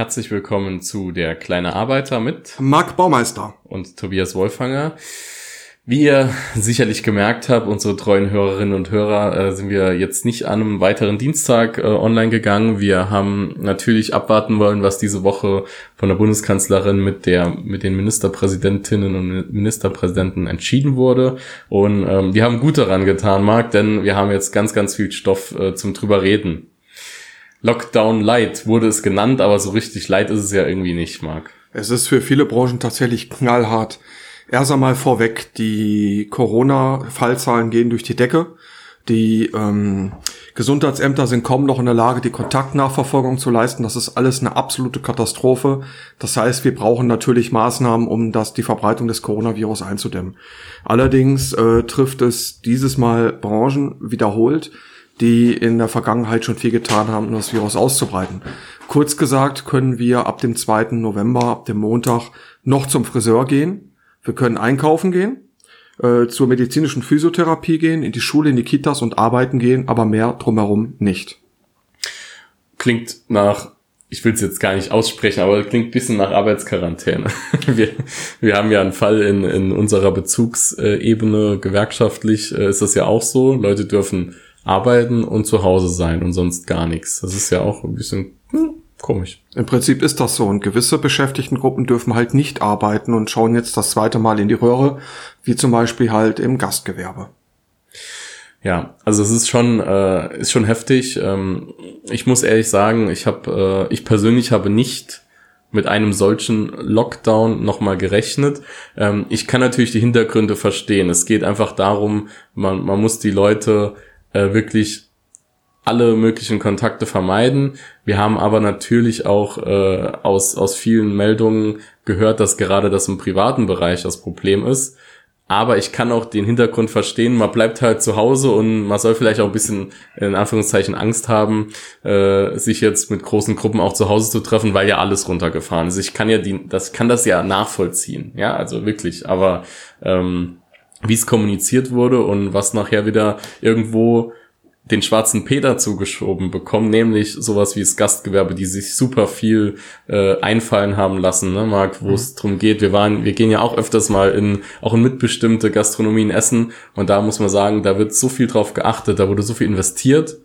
Herzlich willkommen zu der kleine Arbeiter mit Marc Baumeister und Tobias Wolfanger. Wie ihr sicherlich gemerkt habt, unsere treuen Hörerinnen und Hörer, äh, sind wir jetzt nicht an einem weiteren Dienstag äh, online gegangen. Wir haben natürlich abwarten wollen, was diese Woche von der Bundeskanzlerin mit der mit den Ministerpräsidentinnen und Ministerpräsidenten entschieden wurde. Und ähm, wir haben gut daran getan, Marc, denn wir haben jetzt ganz, ganz viel Stoff äh, zum drüber reden. Lockdown Light wurde es genannt, aber so richtig light ist es ja irgendwie nicht, Marc. Es ist für viele Branchen tatsächlich knallhart. Erst einmal vorweg, die Corona-Fallzahlen gehen durch die Decke. Die ähm, Gesundheitsämter sind kaum noch in der Lage, die Kontaktnachverfolgung zu leisten. Das ist alles eine absolute Katastrophe. Das heißt, wir brauchen natürlich Maßnahmen, um das, die Verbreitung des Coronavirus einzudämmen. Allerdings äh, trifft es dieses Mal Branchen wiederholt, die in der Vergangenheit schon viel getan haben, um das Virus auszubreiten. Kurz gesagt können wir ab dem 2. November, ab dem Montag, noch zum Friseur gehen wir können einkaufen gehen, äh, zur medizinischen Physiotherapie gehen, in die Schule, in die Kitas und arbeiten gehen, aber mehr drumherum nicht. Klingt nach, ich will es jetzt gar nicht aussprechen, aber klingt bisschen nach Arbeitsquarantäne. wir, wir haben ja einen Fall in, in unserer Bezugsebene gewerkschaftlich, äh, ist das ja auch so. Leute dürfen arbeiten und zu Hause sein und sonst gar nichts. Das ist ja auch ein bisschen hm, Komisch. Im Prinzip ist das so. Und gewisse Beschäftigtengruppen dürfen halt nicht arbeiten und schauen jetzt das zweite Mal in die Röhre, wie zum Beispiel halt im Gastgewerbe. Ja, also es ist schon äh, ist schon heftig. Ähm, ich muss ehrlich sagen, ich habe äh, ich persönlich habe nicht mit einem solchen Lockdown nochmal gerechnet. Ähm, ich kann natürlich die Hintergründe verstehen. Es geht einfach darum, man, man muss die Leute äh, wirklich alle möglichen Kontakte vermeiden. Wir haben aber natürlich auch äh, aus, aus vielen Meldungen gehört, dass gerade das im privaten Bereich das Problem ist. Aber ich kann auch den Hintergrund verstehen, man bleibt halt zu Hause und man soll vielleicht auch ein bisschen in Anführungszeichen Angst haben, äh, sich jetzt mit großen Gruppen auch zu Hause zu treffen, weil ja alles runtergefahren ist. Ich kann ja die, das kann das ja nachvollziehen, ja, also wirklich. Aber ähm, wie es kommuniziert wurde und was nachher wieder irgendwo den schwarzen Peter zugeschoben bekommen, nämlich sowas wie das Gastgewerbe, die sich super viel äh, einfallen haben lassen, ne, Marc, wo mhm. es drum geht. Wir waren, wir gehen ja auch öfters mal in auch in mitbestimmte Gastronomien essen und da muss man sagen, da wird so viel drauf geachtet, da wurde so viel investiert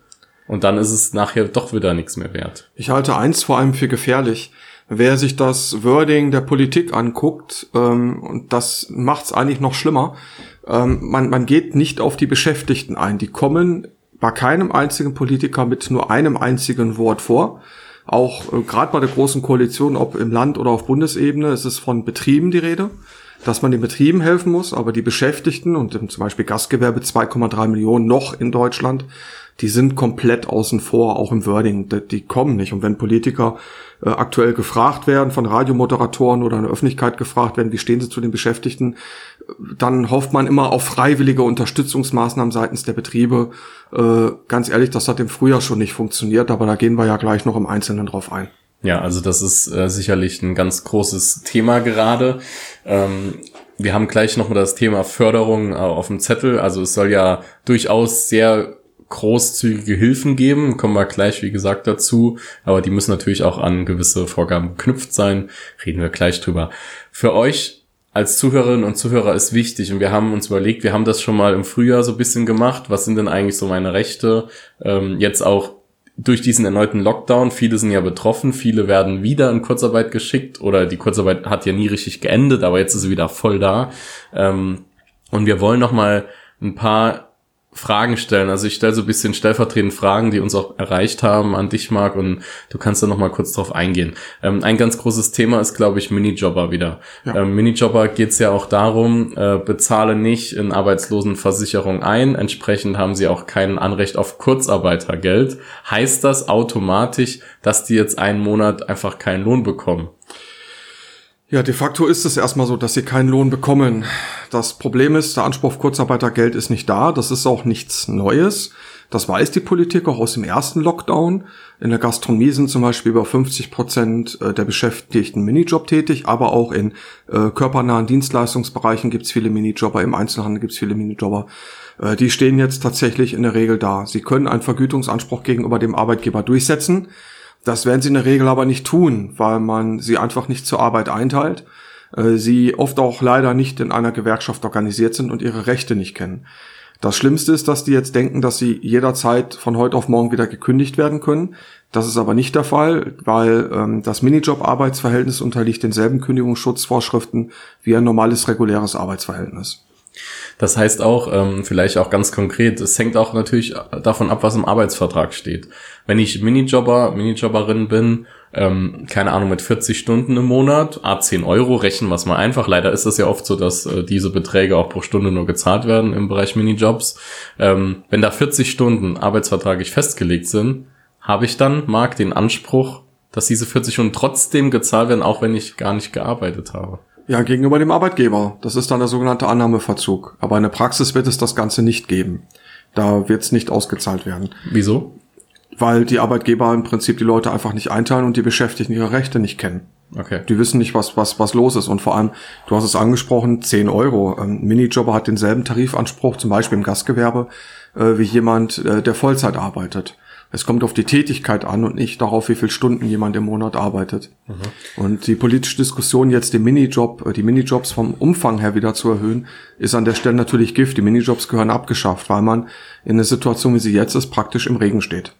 und dann ist es nachher doch wieder nichts mehr wert. Ich halte eins vor allem für gefährlich. Wer sich das Wording der Politik anguckt, ähm, und das macht es eigentlich noch schlimmer, ähm, man, man geht nicht auf die Beschäftigten ein. Die kommen bei keinem einzigen Politiker mit nur einem einzigen Wort vor. Auch äh, gerade bei der großen Koalition, ob im Land oder auf Bundesebene, ist es von Betrieben die Rede, dass man den Betrieben helfen muss, aber die Beschäftigten und zum Beispiel Gastgewerbe 2,3 Millionen noch in Deutschland, die sind komplett außen vor, auch im Wording. Die, die kommen nicht. Und wenn Politiker äh, aktuell gefragt werden, von Radiomoderatoren oder in der Öffentlichkeit gefragt werden, wie stehen sie zu den Beschäftigten, dann hofft man immer auf freiwillige Unterstützungsmaßnahmen seitens der Betriebe. Äh, ganz ehrlich, das hat im Frühjahr schon nicht funktioniert, aber da gehen wir ja gleich noch im Einzelnen drauf ein. Ja, also das ist äh, sicherlich ein ganz großes Thema gerade. Ähm, wir haben gleich noch mal das Thema Förderung äh, auf dem Zettel. Also es soll ja durchaus sehr großzügige Hilfen geben, kommen wir gleich, wie gesagt, dazu. Aber die müssen natürlich auch an gewisse Vorgaben geknüpft sein. Reden wir gleich drüber. Für euch als Zuhörerinnen und Zuhörer ist wichtig und wir haben uns überlegt, wir haben das schon mal im Frühjahr so ein bisschen gemacht. Was sind denn eigentlich so meine Rechte? Ähm, jetzt auch durch diesen erneuten Lockdown. Viele sind ja betroffen, viele werden wieder in Kurzarbeit geschickt oder die Kurzarbeit hat ja nie richtig geendet, aber jetzt ist sie wieder voll da. Ähm, und wir wollen noch mal ein paar Fragen stellen. Also ich stelle so ein bisschen stellvertretend Fragen, die uns auch erreicht haben an dich, Marc, und du kannst da nochmal kurz drauf eingehen. Ähm, ein ganz großes Thema ist, glaube ich, Minijobber wieder. Ja. Ähm, Minijobber geht es ja auch darum, äh, bezahle nicht in Arbeitslosenversicherung ein, entsprechend haben sie auch kein Anrecht auf Kurzarbeitergeld. Heißt das automatisch, dass die jetzt einen Monat einfach keinen Lohn bekommen? Ja, de facto ist es erstmal so, dass sie keinen Lohn bekommen. Das Problem ist, der Anspruch auf Kurzarbeitergeld ist nicht da. Das ist auch nichts Neues. Das weiß die Politik auch aus dem ersten Lockdown. In der Gastronomie sind zum Beispiel über 50 Prozent äh, der Beschäftigten Minijob tätig, aber auch in äh, körpernahen Dienstleistungsbereichen gibt es viele Minijobber, im Einzelhandel gibt es viele Minijobber. Äh, die stehen jetzt tatsächlich in der Regel da. Sie können einen Vergütungsanspruch gegenüber dem Arbeitgeber durchsetzen. Das werden sie in der Regel aber nicht tun, weil man sie einfach nicht zur Arbeit einteilt, äh, sie oft auch leider nicht in einer Gewerkschaft organisiert sind und ihre Rechte nicht kennen. Das Schlimmste ist, dass die jetzt denken, dass sie jederzeit von heute auf morgen wieder gekündigt werden können. Das ist aber nicht der Fall, weil ähm, das Minijob-Arbeitsverhältnis unterliegt denselben Kündigungsschutzvorschriften wie ein normales reguläres Arbeitsverhältnis. Das heißt auch, ähm, vielleicht auch ganz konkret, es hängt auch natürlich davon ab, was im Arbeitsvertrag steht. Wenn ich Minijobber, Minijobberin bin, ähm, keine Ahnung, mit 40 Stunden im Monat, a 10 Euro, rechnen wir es mal einfach. Leider ist es ja oft so, dass äh, diese Beträge auch pro Stunde nur gezahlt werden im Bereich Minijobs. Ähm, wenn da 40 Stunden arbeitsvertraglich festgelegt sind, habe ich dann, Marc, den Anspruch, dass diese 40 Stunden trotzdem gezahlt werden, auch wenn ich gar nicht gearbeitet habe. Ja, gegenüber dem Arbeitgeber. Das ist dann der sogenannte Annahmeverzug. Aber in der Praxis wird es das Ganze nicht geben. Da wird es nicht ausgezahlt werden. Wieso? Weil die Arbeitgeber im Prinzip die Leute einfach nicht einteilen und die Beschäftigten ihre Rechte nicht kennen. Okay. Die wissen nicht, was, was, was los ist. Und vor allem, du hast es angesprochen, 10 Euro. Ein Minijobber hat denselben Tarifanspruch, zum Beispiel im Gastgewerbe, äh, wie jemand, äh, der Vollzeit arbeitet. Es kommt auf die Tätigkeit an und nicht darauf, wie viele Stunden jemand im Monat arbeitet. Mhm. Und die politische Diskussion jetzt den Minijob, äh, die Minijobs vom Umfang her wieder zu erhöhen, ist an der Stelle natürlich Gift. Die Minijobs gehören abgeschafft, weil man in einer Situation, wie sie jetzt ist, praktisch im Regen steht.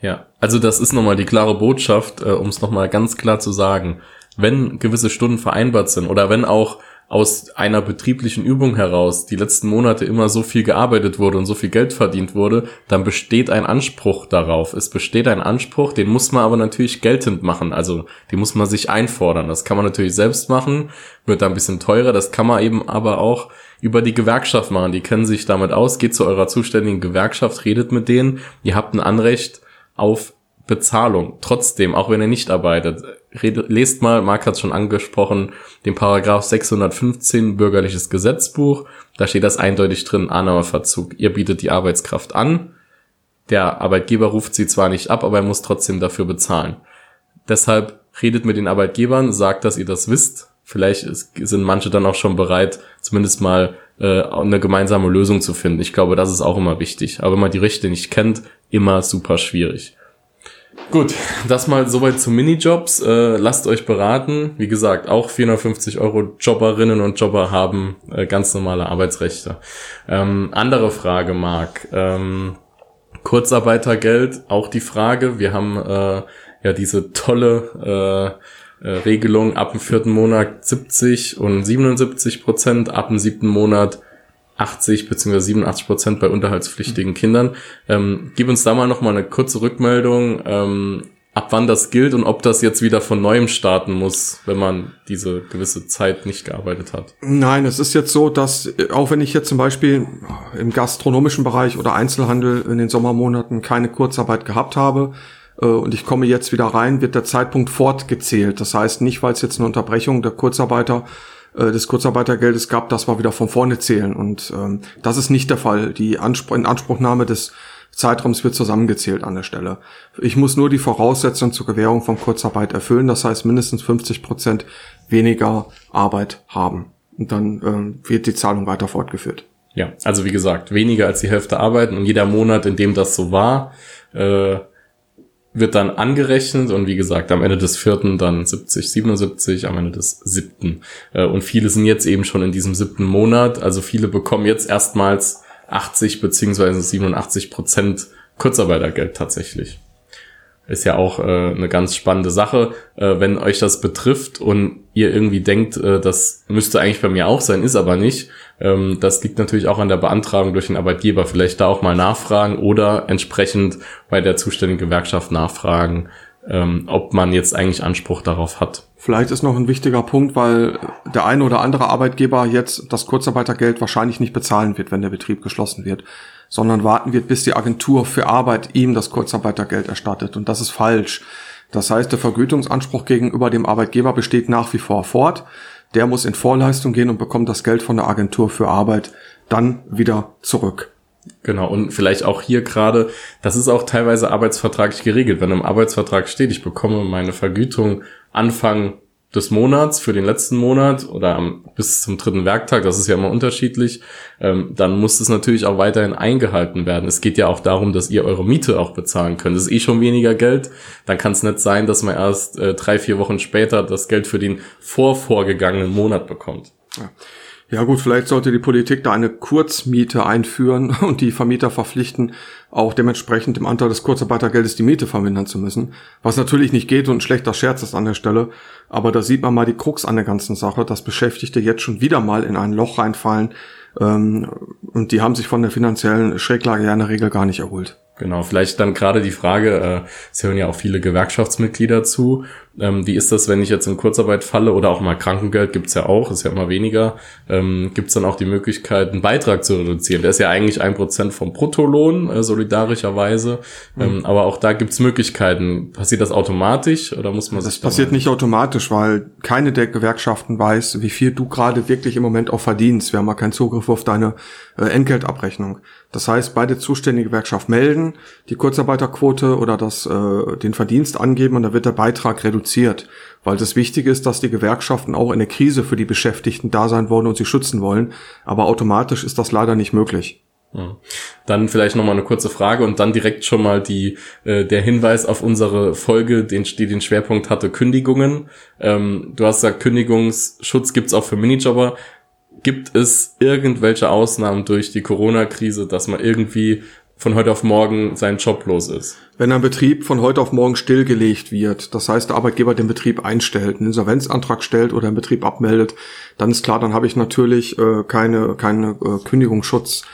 Ja, also das ist nochmal die klare Botschaft, äh, um es nochmal ganz klar zu sagen. Wenn gewisse Stunden vereinbart sind oder wenn auch aus einer betrieblichen Übung heraus die letzten Monate immer so viel gearbeitet wurde und so viel Geld verdient wurde, dann besteht ein Anspruch darauf. Es besteht ein Anspruch, den muss man aber natürlich geltend machen. Also den muss man sich einfordern. Das kann man natürlich selbst machen, wird da ein bisschen teurer. Das kann man eben aber auch über die Gewerkschaft machen. Die kennen sich damit aus. Geht zu eurer zuständigen Gewerkschaft, redet mit denen. Ihr habt ein Anrecht auf Bezahlung. Trotzdem, auch wenn ihr nicht arbeitet, lest mal, Marc hat es schon angesprochen, den Paragraph 615 Bürgerliches Gesetzbuch. Da steht das eindeutig drin, Annahmeverzug. Ihr bietet die Arbeitskraft an. Der Arbeitgeber ruft sie zwar nicht ab, aber er muss trotzdem dafür bezahlen. Deshalb redet mit den Arbeitgebern, sagt, dass ihr das wisst. Vielleicht sind manche dann auch schon bereit, zumindest mal äh, eine gemeinsame Lösung zu finden. Ich glaube, das ist auch immer wichtig. Aber wenn man die Rechte nicht kennt, immer super schwierig. Gut, das mal soweit zu Minijobs. Äh, lasst euch beraten. Wie gesagt, auch 450 Euro Jobberinnen und Jobber haben äh, ganz normale Arbeitsrechte. Ähm, andere Frage, Marc. Ähm, Kurzarbeitergeld, auch die Frage. Wir haben äh, ja diese tolle äh, äh, Regelung ab dem vierten Monat 70 und 77 Prozent, ab dem siebten Monat 80 bzw. 87 Prozent bei unterhaltspflichtigen Kindern. Ähm, gib uns da mal noch mal eine kurze Rückmeldung, ähm, ab wann das gilt und ob das jetzt wieder von neuem starten muss, wenn man diese gewisse Zeit nicht gearbeitet hat. Nein, es ist jetzt so, dass auch wenn ich jetzt zum Beispiel im gastronomischen Bereich oder Einzelhandel in den Sommermonaten keine Kurzarbeit gehabt habe, äh, und ich komme jetzt wieder rein, wird der Zeitpunkt fortgezählt. Das heißt nicht, weil es jetzt eine Unterbrechung der Kurzarbeiter äh, des Kurzarbeitergeldes gab, das war wieder von vorne zählen. Und ähm, das ist nicht der Fall. Die Anspr Inanspruchnahme des Zeitraums wird zusammengezählt an der Stelle. Ich muss nur die Voraussetzungen zur Gewährung von Kurzarbeit erfüllen, das heißt mindestens 50 Prozent weniger Arbeit haben. Und dann ähm, wird die Zahlung weiter fortgeführt. Ja, also wie gesagt, weniger als die Hälfte arbeiten und jeder Monat, in dem das so war, äh, wird dann angerechnet und wie gesagt, am Ende des vierten dann 70, 77, am Ende des siebten. Äh, und viele sind jetzt eben schon in diesem siebten Monat, also viele bekommen jetzt erstmals 80 beziehungsweise 87 Prozent Kurzarbeitergeld tatsächlich. Ist ja auch äh, eine ganz spannende Sache, äh, wenn euch das betrifft und ihr irgendwie denkt, das müsste eigentlich bei mir auch sein, ist aber nicht. Ähm, das liegt natürlich auch an der Beantragung durch den Arbeitgeber. Vielleicht da auch mal nachfragen oder entsprechend bei der zuständigen Gewerkschaft nachfragen, ähm, ob man jetzt eigentlich Anspruch darauf hat. Vielleicht ist noch ein wichtiger Punkt, weil der eine oder andere Arbeitgeber jetzt das Kurzarbeitergeld wahrscheinlich nicht bezahlen wird, wenn der Betrieb geschlossen wird, sondern warten wird, bis die Agentur für Arbeit ihm das Kurzarbeitergeld erstattet. Und das ist falsch. Das heißt, der Vergütungsanspruch gegenüber dem Arbeitgeber besteht nach wie vor fort. Der muss in Vorleistung gehen und bekommt das Geld von der Agentur für Arbeit dann wieder zurück. Genau, und vielleicht auch hier gerade, das ist auch teilweise arbeitsvertraglich geregelt. Wenn im Arbeitsvertrag steht, ich bekomme meine Vergütung Anfang des Monats für den letzten Monat oder am, bis zum dritten Werktag, das ist ja immer unterschiedlich, ähm, dann muss es natürlich auch weiterhin eingehalten werden. Es geht ja auch darum, dass ihr eure Miete auch bezahlen könnt. Das ist eh schon weniger Geld. Dann kann es nicht sein, dass man erst äh, drei, vier Wochen später das Geld für den vorvorgegangenen Monat bekommt. Ja. Ja gut, vielleicht sollte die Politik da eine Kurzmiete einführen und die Vermieter verpflichten, auch dementsprechend im Anteil des Kurzarbeitergeldes die Miete vermindern zu müssen. Was natürlich nicht geht und ein schlechter Scherz ist an der Stelle. Aber da sieht man mal die Krux an der ganzen Sache, dass Beschäftigte jetzt schon wieder mal in ein Loch reinfallen. Ähm, und die haben sich von der finanziellen Schräglage ja in der Regel gar nicht erholt. Genau, vielleicht dann gerade die Frage, äh, es hören ja auch viele Gewerkschaftsmitglieder zu. Ähm, wie ist das, wenn ich jetzt in Kurzarbeit falle oder auch mal Krankengeld gibt's ja auch, ist ja immer weniger. Ähm, gibt's dann auch die Möglichkeit, einen Beitrag zu reduzieren? Der ist ja eigentlich ein Prozent vom Bruttolohn, äh, solidarischerweise. Ähm, mhm. Aber auch da gibt's Möglichkeiten. Passiert das automatisch oder muss man Das passiert nicht automatisch, weil keine der Gewerkschaften weiß, wie viel du gerade wirklich im Moment auch verdienst. Wir haben ja keinen Zugriff auf deine äh, Entgeltabrechnung. Das heißt, beide zuständige Gewerkschaft melden, die Kurzarbeiterquote oder das, äh, den Verdienst angeben und da wird der Beitrag reduziert. Weil das Wichtige ist, dass die Gewerkschaften auch in der Krise für die Beschäftigten da sein wollen und sie schützen wollen. Aber automatisch ist das leider nicht möglich. Dann vielleicht nochmal eine kurze Frage und dann direkt schon mal die, äh, der Hinweis auf unsere Folge, den, die den Schwerpunkt hatte, Kündigungen. Ähm, du hast gesagt, Kündigungsschutz gibt's auch für Minijobber. Gibt es irgendwelche Ausnahmen durch die Corona-Krise, dass man irgendwie von heute auf morgen seinen Job los ist? Wenn ein Betrieb von heute auf morgen stillgelegt wird, das heißt der Arbeitgeber den Betrieb einstellt, einen Insolvenzantrag stellt oder den Betrieb abmeldet, dann ist klar, dann habe ich natürlich äh, keine, keine äh, Kündigungsschutz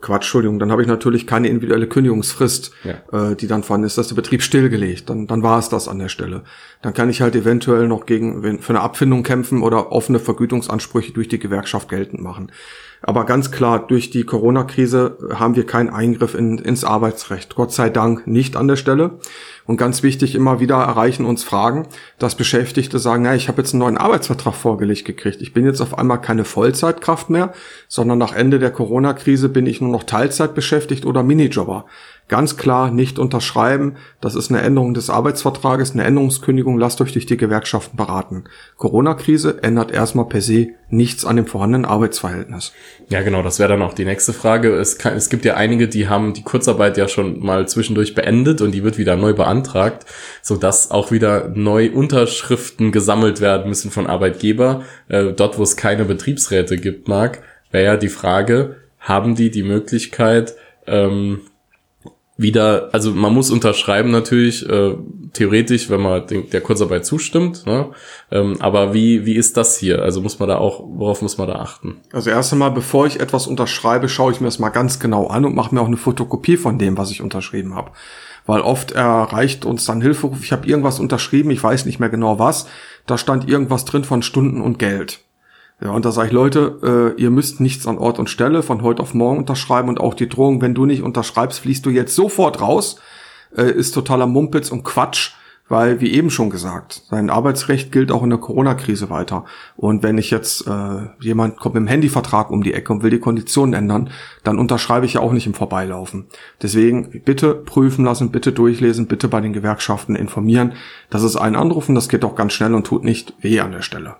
Quatsch, Entschuldigung, dann habe ich natürlich keine individuelle Kündigungsfrist, ja. äh, die dann vorhanden ist, dass der Betrieb stillgelegt. Dann, dann war es das an der Stelle. Dann kann ich halt eventuell noch gegen für eine Abfindung kämpfen oder offene Vergütungsansprüche durch die Gewerkschaft geltend machen. Aber ganz klar, durch die Corona-Krise haben wir keinen Eingriff in, ins Arbeitsrecht. Gott sei Dank nicht an der Stelle. Und ganz wichtig, immer wieder erreichen uns Fragen, dass Beschäftigte sagen, ja, ich habe jetzt einen neuen Arbeitsvertrag vorgelegt gekriegt. Ich bin jetzt auf einmal keine Vollzeitkraft mehr, sondern nach Ende der Corona-Krise bin ich nur noch Teilzeit beschäftigt oder Minijobber ganz klar nicht unterschreiben. Das ist eine Änderung des Arbeitsvertrages, eine Änderungskündigung. Lasst euch durch die Gewerkschaften beraten. Corona-Krise ändert erstmal per se nichts an dem vorhandenen Arbeitsverhältnis. Ja, genau. Das wäre dann auch die nächste Frage. Es, kann, es gibt ja einige, die haben die Kurzarbeit ja schon mal zwischendurch beendet und die wird wieder neu beantragt, sodass auch wieder neu Unterschriften gesammelt werden müssen von Arbeitgeber. Äh, dort, wo es keine Betriebsräte gibt, mag, wäre ja die Frage, haben die die Möglichkeit, ähm, wieder, also man muss unterschreiben natürlich, äh, theoretisch, wenn man den, der Kurzarbeit zustimmt, ne? ähm, aber wie, wie ist das hier? Also muss man da auch, worauf muss man da achten? Also erst einmal, bevor ich etwas unterschreibe, schaue ich mir das mal ganz genau an und mache mir auch eine Fotokopie von dem, was ich unterschrieben habe. Weil oft erreicht uns dann Hilferuf, ich habe irgendwas unterschrieben, ich weiß nicht mehr genau was, da stand irgendwas drin von Stunden und Geld. Ja, und da sage ich, Leute, äh, ihr müsst nichts an Ort und Stelle von heute auf morgen unterschreiben und auch die Drohung, wenn du nicht unterschreibst, fließt du jetzt sofort raus, äh, ist totaler Mumpitz und Quatsch, weil, wie eben schon gesagt, sein Arbeitsrecht gilt auch in der Corona-Krise weiter. Und wenn ich jetzt, äh, jemand kommt mit dem Handyvertrag um die Ecke und will die Konditionen ändern, dann unterschreibe ich ja auch nicht im Vorbeilaufen. Deswegen bitte prüfen lassen, bitte durchlesen, bitte bei den Gewerkschaften informieren. Das ist ein Anruf und das geht auch ganz schnell und tut nicht weh an der Stelle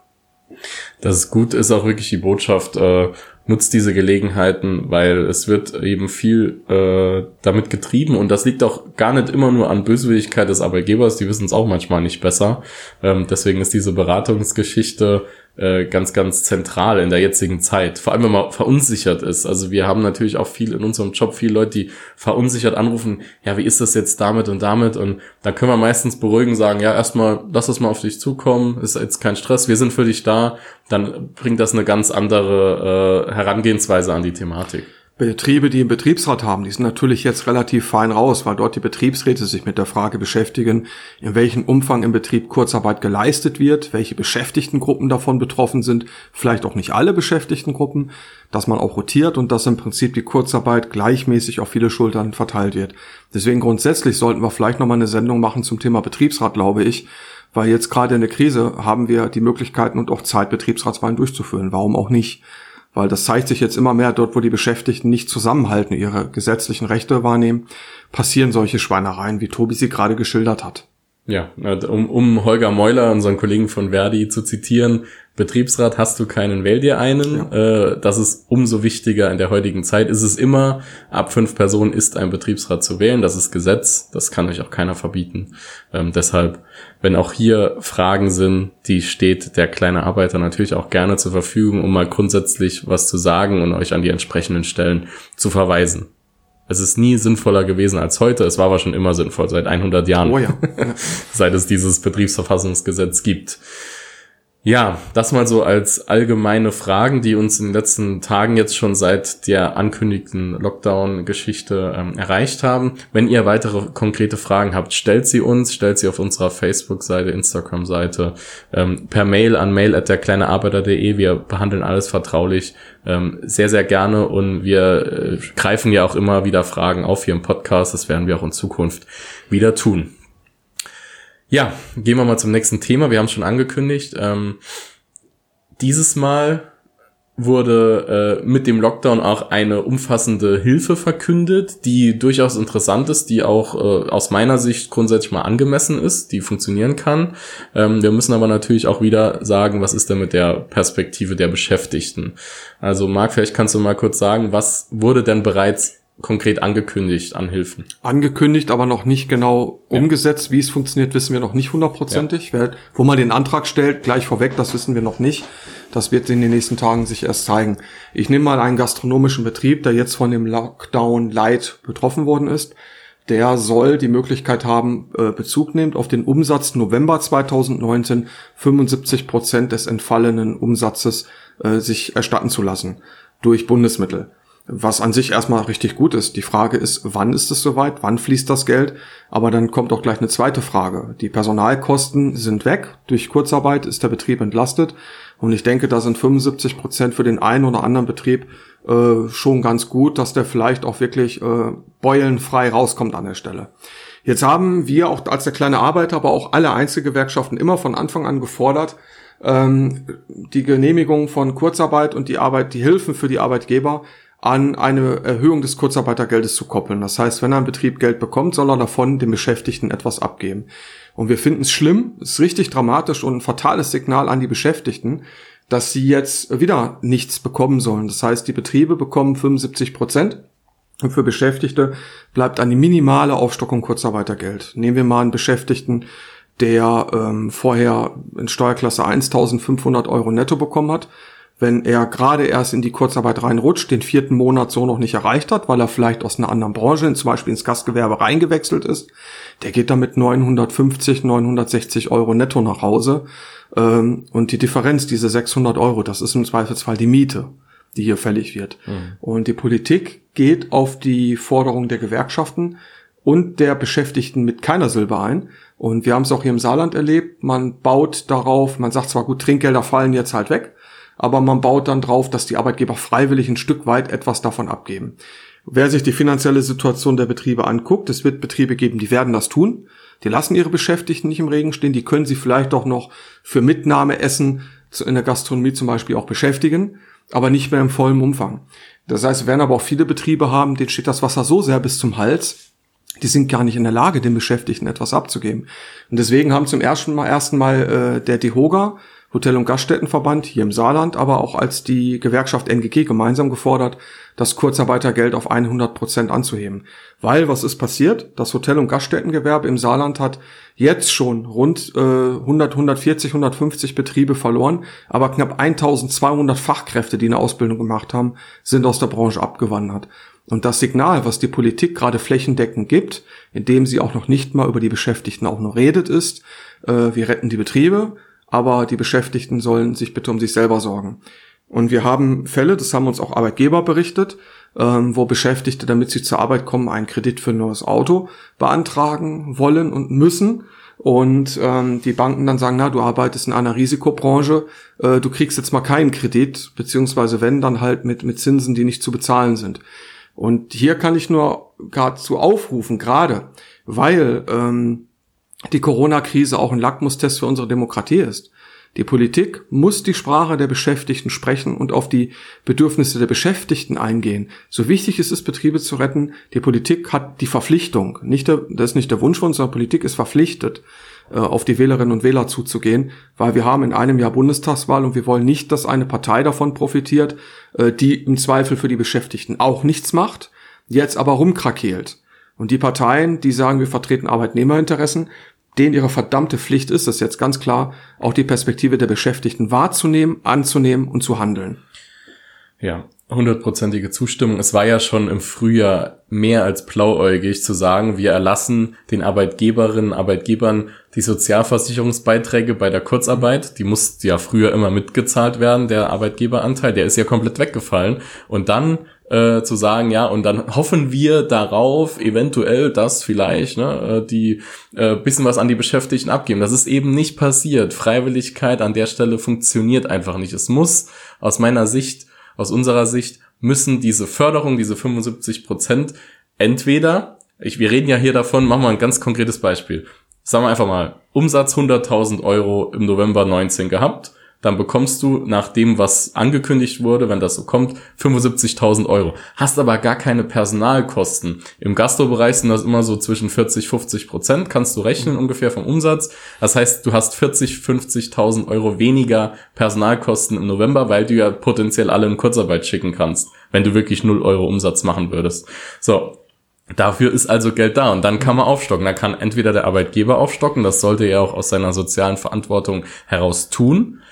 das ist gut, ist auch wirklich die Botschaft, äh, nutzt diese Gelegenheiten, weil es wird eben viel äh, damit getrieben und das liegt auch gar nicht immer nur an Böswilligkeit des Arbeitgebers, die wissen es auch manchmal nicht besser. Ähm, deswegen ist diese Beratungsgeschichte äh, ganz, ganz zentral in der jetzigen Zeit. Vor allem, wenn man verunsichert ist. Also wir haben natürlich auch viel in unserem Job, viele Leute, die verunsichert anrufen, ja, wie ist das jetzt damit und damit? Und da können wir meistens beruhigen, sagen, ja, erstmal, lass es mal auf dich zukommen, ist jetzt kein Stress, wir sind für dich da. Dann bringt das eine ganz andere äh, Herangehensweise an die Thematik. Betriebe, die einen Betriebsrat haben, die sind natürlich jetzt relativ fein raus, weil dort die Betriebsräte sich mit der Frage beschäftigen, in welchem Umfang im Betrieb Kurzarbeit geleistet wird, welche Beschäftigtengruppen davon betroffen sind, vielleicht auch nicht alle Beschäftigtengruppen, dass man auch rotiert und dass im Prinzip die Kurzarbeit gleichmäßig auf viele Schultern verteilt wird. Deswegen grundsätzlich sollten wir vielleicht nochmal eine Sendung machen zum Thema Betriebsrat, glaube ich, weil jetzt gerade in der Krise haben wir die Möglichkeiten und auch Zeit, Betriebsratswahlen durchzuführen. Warum auch nicht? Weil das zeigt sich jetzt immer mehr dort, wo die Beschäftigten nicht zusammenhalten, ihre gesetzlichen Rechte wahrnehmen, passieren solche Schweinereien, wie Tobi sie gerade geschildert hat. Ja, um, um Holger Meuler, unseren Kollegen von Verdi, zu zitieren, Betriebsrat hast du keinen, wähl dir einen. Ja. Äh, das ist umso wichtiger in der heutigen Zeit. Ist es immer, ab fünf Personen ist ein Betriebsrat zu wählen. Das ist Gesetz. Das kann euch auch keiner verbieten. Ähm, deshalb, wenn auch hier Fragen sind, die steht der kleine Arbeiter natürlich auch gerne zur Verfügung, um mal grundsätzlich was zu sagen und euch an die entsprechenden Stellen zu verweisen. Es ist nie sinnvoller gewesen als heute. Es war aber schon immer sinnvoll, seit 100 Jahren. Oh ja. seit es dieses Betriebsverfassungsgesetz gibt. Ja, das mal so als allgemeine Fragen, die uns in den letzten Tagen jetzt schon seit der ankündigten Lockdown-Geschichte ähm, erreicht haben. Wenn ihr weitere konkrete Fragen habt, stellt sie uns, stellt sie auf unserer Facebook-Seite, Instagram-Seite, ähm, per Mail an mail at derkleinearbeiter.de. Wir behandeln alles vertraulich ähm, sehr, sehr gerne und wir äh, greifen ja auch immer wieder Fragen auf hier im Podcast. Das werden wir auch in Zukunft wieder tun. Ja, gehen wir mal zum nächsten Thema. Wir haben es schon angekündigt. Ähm, dieses Mal wurde äh, mit dem Lockdown auch eine umfassende Hilfe verkündet, die durchaus interessant ist, die auch äh, aus meiner Sicht grundsätzlich mal angemessen ist, die funktionieren kann. Ähm, wir müssen aber natürlich auch wieder sagen, was ist denn mit der Perspektive der Beschäftigten? Also Marc, vielleicht kannst du mal kurz sagen, was wurde denn bereits konkret angekündigt an Hilfen. Angekündigt, aber noch nicht genau ja. umgesetzt. Wie es funktioniert, wissen wir noch nicht hundertprozentig. Ja. Wo man den Antrag stellt, gleich vorweg, das wissen wir noch nicht. Das wird in den nächsten Tagen sich erst zeigen. Ich nehme mal einen gastronomischen Betrieb, der jetzt von dem Lockdown Light betroffen worden ist. Der soll die Möglichkeit haben, äh, Bezug nimmt auf den Umsatz November 2019 75 Prozent des entfallenen Umsatzes äh, sich erstatten zu lassen durch Bundesmittel was an sich erstmal richtig gut ist. Die Frage ist, wann ist es soweit? Wann fließt das Geld? Aber dann kommt auch gleich eine zweite Frage. Die Personalkosten sind weg. Durch Kurzarbeit ist der Betrieb entlastet. Und ich denke, da sind 75 Prozent für den einen oder anderen Betrieb äh, schon ganz gut, dass der vielleicht auch wirklich äh, beulenfrei rauskommt an der Stelle. Jetzt haben wir auch als der kleine Arbeiter, aber auch alle Einzelgewerkschaften immer von Anfang an gefordert, ähm, die Genehmigung von Kurzarbeit und die Arbeit, die Hilfen für die Arbeitgeber an eine Erhöhung des Kurzarbeitergeldes zu koppeln. Das heißt, wenn ein Betrieb Geld bekommt, soll er davon den Beschäftigten etwas abgeben. Und wir finden es schlimm, es ist richtig dramatisch und ein fatales Signal an die Beschäftigten, dass sie jetzt wieder nichts bekommen sollen. Das heißt, die Betriebe bekommen 75 Prozent und für Beschäftigte bleibt eine minimale Aufstockung Kurzarbeitergeld. Nehmen wir mal einen Beschäftigten, der ähm, vorher in Steuerklasse 1500 Euro netto bekommen hat wenn er gerade erst in die Kurzarbeit reinrutscht, den vierten Monat so noch nicht erreicht hat, weil er vielleicht aus einer anderen Branche, zum Beispiel ins Gastgewerbe reingewechselt ist, der geht damit 950, 960 Euro netto nach Hause. Ähm, und die Differenz, diese 600 Euro, das ist im Zweifelsfall die Miete, die hier fällig wird. Mhm. Und die Politik geht auf die Forderung der Gewerkschaften und der Beschäftigten mit keiner Silbe ein. Und wir haben es auch hier im Saarland erlebt. Man baut darauf, man sagt zwar gut, Trinkgelder fallen jetzt halt weg, aber man baut dann drauf, dass die Arbeitgeber freiwillig ein Stück weit etwas davon abgeben. Wer sich die finanzielle Situation der Betriebe anguckt, es wird Betriebe geben, die werden das tun. Die lassen ihre Beschäftigten nicht im Regen stehen, die können sie vielleicht auch noch für Mitnahmeessen in der Gastronomie zum Beispiel auch beschäftigen, aber nicht mehr im vollen Umfang. Das heißt, werden aber auch viele Betriebe haben, denen steht das Wasser so sehr bis zum Hals, die sind gar nicht in der Lage, den Beschäftigten etwas abzugeben. Und deswegen haben zum ersten Mal, ersten Mal äh, der DEHOGA Hotel- und Gaststättenverband hier im Saarland, aber auch als die Gewerkschaft NGG gemeinsam gefordert, das Kurzarbeitergeld auf 100 Prozent anzuheben. Weil, was ist passiert? Das Hotel- und Gaststättengewerbe im Saarland hat jetzt schon rund äh, 100, 140, 150 Betriebe verloren, aber knapp 1200 Fachkräfte, die eine Ausbildung gemacht haben, sind aus der Branche abgewandert. Und das Signal, was die Politik gerade flächendeckend gibt, indem sie auch noch nicht mal über die Beschäftigten auch nur redet, ist, äh, wir retten die Betriebe, aber die Beschäftigten sollen sich bitte um sich selber sorgen. Und wir haben Fälle, das haben uns auch Arbeitgeber berichtet, ähm, wo Beschäftigte, damit sie zur Arbeit kommen, einen Kredit für ein neues Auto beantragen wollen und müssen. Und ähm, die Banken dann sagen, na, du arbeitest in einer Risikobranche, äh, du kriegst jetzt mal keinen Kredit, beziehungsweise wenn, dann halt mit, mit Zinsen, die nicht zu bezahlen sind. Und hier kann ich nur gerade zu aufrufen, gerade weil ähm, die Corona-Krise auch ein Lackmustest für unsere Demokratie ist. Die Politik muss die Sprache der Beschäftigten sprechen und auf die Bedürfnisse der Beschäftigten eingehen. So wichtig es ist, Betriebe zu retten, die Politik hat die Verpflichtung, nicht der, das ist nicht der Wunsch von uns, sondern Politik ist verpflichtet, äh, auf die Wählerinnen und Wähler zuzugehen, weil wir haben in einem Jahr Bundestagswahl und wir wollen nicht, dass eine Partei davon profitiert, äh, die im Zweifel für die Beschäftigten auch nichts macht, jetzt aber rumkrakeelt. Und die Parteien, die sagen, wir vertreten Arbeitnehmerinteressen, denen ihre verdammte Pflicht ist, das jetzt ganz klar, auch die Perspektive der Beschäftigten wahrzunehmen, anzunehmen und zu handeln. Ja, hundertprozentige Zustimmung. Es war ja schon im Frühjahr mehr als blauäugig zu sagen, wir erlassen den Arbeitgeberinnen, Arbeitgebern die Sozialversicherungsbeiträge bei der Kurzarbeit. Die musste ja früher immer mitgezahlt werden, der Arbeitgeberanteil, der ist ja komplett weggefallen. Und dann äh, zu sagen, ja, und dann hoffen wir darauf, eventuell, dass vielleicht ne, äh, die äh, bisschen was an die Beschäftigten abgeben. Das ist eben nicht passiert. Freiwilligkeit an der Stelle funktioniert einfach nicht. Es muss aus meiner Sicht, aus unserer Sicht, müssen diese Förderung, diese 75 Prozent, entweder, ich, wir reden ja hier davon, machen wir ein ganz konkretes Beispiel. Sagen wir einfach mal, Umsatz 100.000 Euro im November 19 gehabt dann bekommst du nach dem, was angekündigt wurde, wenn das so kommt, 75.000 Euro. Hast aber gar keine Personalkosten. Im Gastrobereich sind das immer so zwischen 40, 50 Prozent, kannst du rechnen ungefähr vom Umsatz. Das heißt, du hast 40, 50.000 Euro weniger Personalkosten im November, weil du ja potenziell alle in Kurzarbeit schicken kannst, wenn du wirklich 0 Euro Umsatz machen würdest. So, Dafür ist also Geld da und dann kann man aufstocken. Da kann entweder der Arbeitgeber aufstocken, das sollte er auch aus seiner sozialen Verantwortung heraus tun,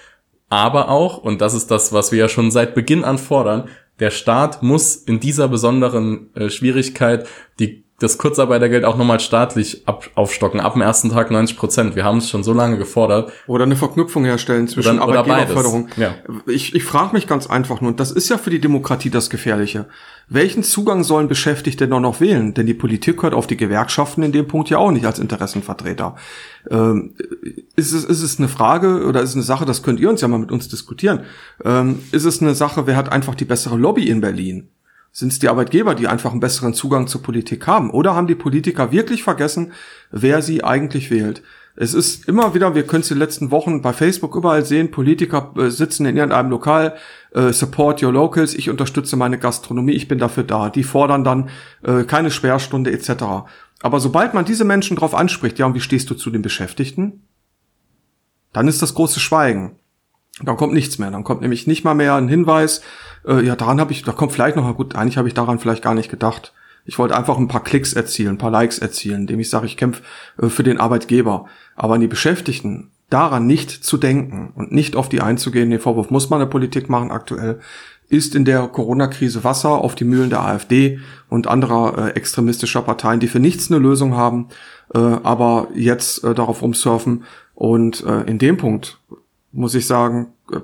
aber auch, und das ist das, was wir ja schon seit Beginn an fordern, der Staat muss in dieser besonderen äh, Schwierigkeit die das Kurzarbeitergeld auch nochmal staatlich ab, aufstocken, ab dem ersten Tag 90 Prozent. Wir haben es schon so lange gefordert. Oder eine Verknüpfung herstellen zwischen oder, Arbeitgeberförderung. Ja. Ich, ich frage mich ganz einfach nur, und das ist ja für die Demokratie das Gefährliche. Welchen Zugang sollen Beschäftigte noch noch wählen? Denn die Politik hört auf die Gewerkschaften in dem Punkt ja auch nicht als Interessenvertreter. Ähm, ist, es, ist es eine Frage oder ist es eine Sache, das könnt ihr uns ja mal mit uns diskutieren, ähm, ist es eine Sache, wer hat einfach die bessere Lobby in Berlin? Sind es die Arbeitgeber, die einfach einen besseren Zugang zur Politik haben? Oder haben die Politiker wirklich vergessen, wer sie eigentlich wählt? Es ist immer wieder, wir können es die letzten Wochen bei Facebook überall sehen, Politiker äh, sitzen in irgendeinem Lokal, äh, support your locals, ich unterstütze meine Gastronomie, ich bin dafür da. Die fordern dann äh, keine Sperrstunde etc. Aber sobald man diese Menschen darauf anspricht, ja, und wie stehst du zu den Beschäftigten? Dann ist das große Schweigen. Dann kommt nichts mehr. Dann kommt nämlich nicht mal mehr ein Hinweis, äh, ja, daran habe ich, da kommt vielleicht noch mal gut, eigentlich habe ich daran vielleicht gar nicht gedacht. Ich wollte einfach ein paar Klicks erzielen, ein paar Likes erzielen, indem ich sage, ich kämpfe äh, für den Arbeitgeber. Aber an die Beschäftigten, daran nicht zu denken und nicht auf die einzugehen, den Vorwurf muss man der Politik machen aktuell, ist in der Corona-Krise Wasser auf die Mühlen der AfD und anderer äh, extremistischer Parteien, die für nichts eine Lösung haben, äh, aber jetzt äh, darauf rumsurfen. Und äh, in dem Punkt muss ich sagen, äh,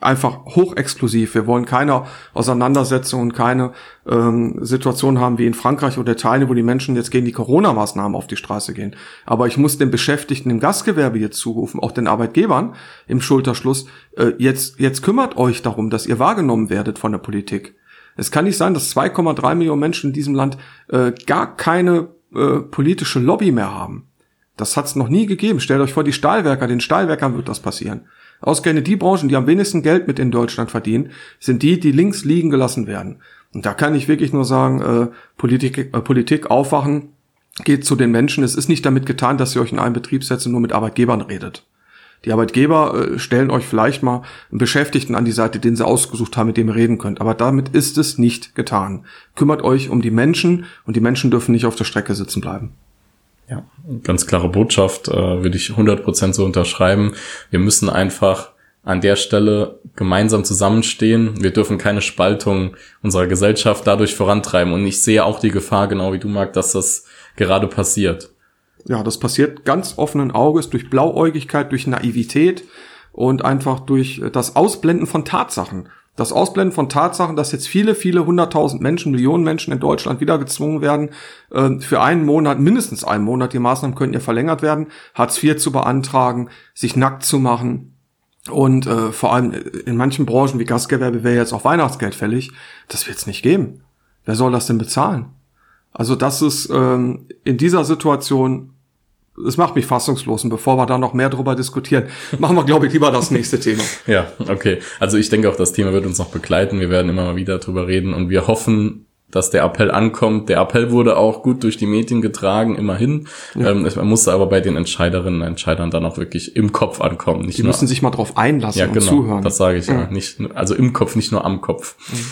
einfach hochexklusiv. Wir wollen keine Auseinandersetzung und keine ähm, Situation haben wie in Frankreich oder Italien, wo die Menschen jetzt gegen die Corona-Maßnahmen auf die Straße gehen. Aber ich muss den Beschäftigten im Gastgewerbe jetzt zurufen, auch den Arbeitgebern im Schulterschluss, äh, jetzt, jetzt kümmert euch darum, dass ihr wahrgenommen werdet von der Politik. Es kann nicht sein, dass 2,3 Millionen Menschen in diesem Land äh, gar keine äh, politische Lobby mehr haben. Das hat es noch nie gegeben. Stellt euch vor, die Stahlwerker, den Stahlwerkern wird das passieren. Ausgerechnet die Branchen, die am wenigsten Geld mit in Deutschland verdienen, sind die, die links liegen gelassen werden. Und da kann ich wirklich nur sagen, äh, Politik, äh, Politik aufwachen, geht zu den Menschen. Es ist nicht damit getan, dass ihr euch in einem Betriebssätze nur mit Arbeitgebern redet. Die Arbeitgeber äh, stellen euch vielleicht mal einen Beschäftigten an die Seite, den sie ausgesucht haben, mit dem ihr reden könnt. Aber damit ist es nicht getan. Kümmert euch um die Menschen und die Menschen dürfen nicht auf der Strecke sitzen bleiben. Ja, ganz klare Botschaft, äh, würde ich 100% so unterschreiben. Wir müssen einfach an der Stelle gemeinsam zusammenstehen. Wir dürfen keine Spaltung unserer Gesellschaft dadurch vorantreiben. Und ich sehe auch die Gefahr, genau wie du, Marc, dass das gerade passiert. Ja, das passiert ganz offenen Auges durch Blauäugigkeit, durch Naivität und einfach durch das Ausblenden von Tatsachen das Ausblenden von Tatsachen, dass jetzt viele, viele hunderttausend Menschen, Millionen Menschen in Deutschland wieder gezwungen werden, äh, für einen Monat, mindestens einen Monat, die Maßnahmen könnten ja verlängert werden, Hartz IV zu beantragen, sich nackt zu machen. Und äh, vor allem in manchen Branchen wie Gastgewerbe wäre jetzt auch Weihnachtsgeld fällig. Das wird es nicht geben. Wer soll das denn bezahlen? Also das ist ähm, in dieser Situation es macht mich fassungslos. Und bevor wir da noch mehr drüber diskutieren, machen wir, glaube ich, lieber das nächste Thema. Ja, okay. Also ich denke auch, das Thema wird uns noch begleiten. Wir werden immer mal wieder drüber reden und wir hoffen, dass der Appell ankommt. Der Appell wurde auch gut durch die Medien getragen, immerhin. Ja. Ähm, man musste aber bei den Entscheiderinnen und Entscheidern dann auch wirklich im Kopf ankommen. Nicht die nur, müssen sich mal drauf einlassen ja, und genau, zuhören. Das sage ich ja. ja. Nicht, also im Kopf, nicht nur am Kopf. Mhm.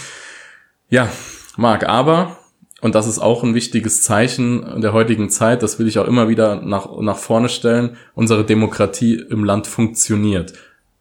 Ja, Marc, aber und das ist auch ein wichtiges Zeichen der heutigen Zeit, das will ich auch immer wieder nach, nach vorne stellen, unsere Demokratie im Land funktioniert.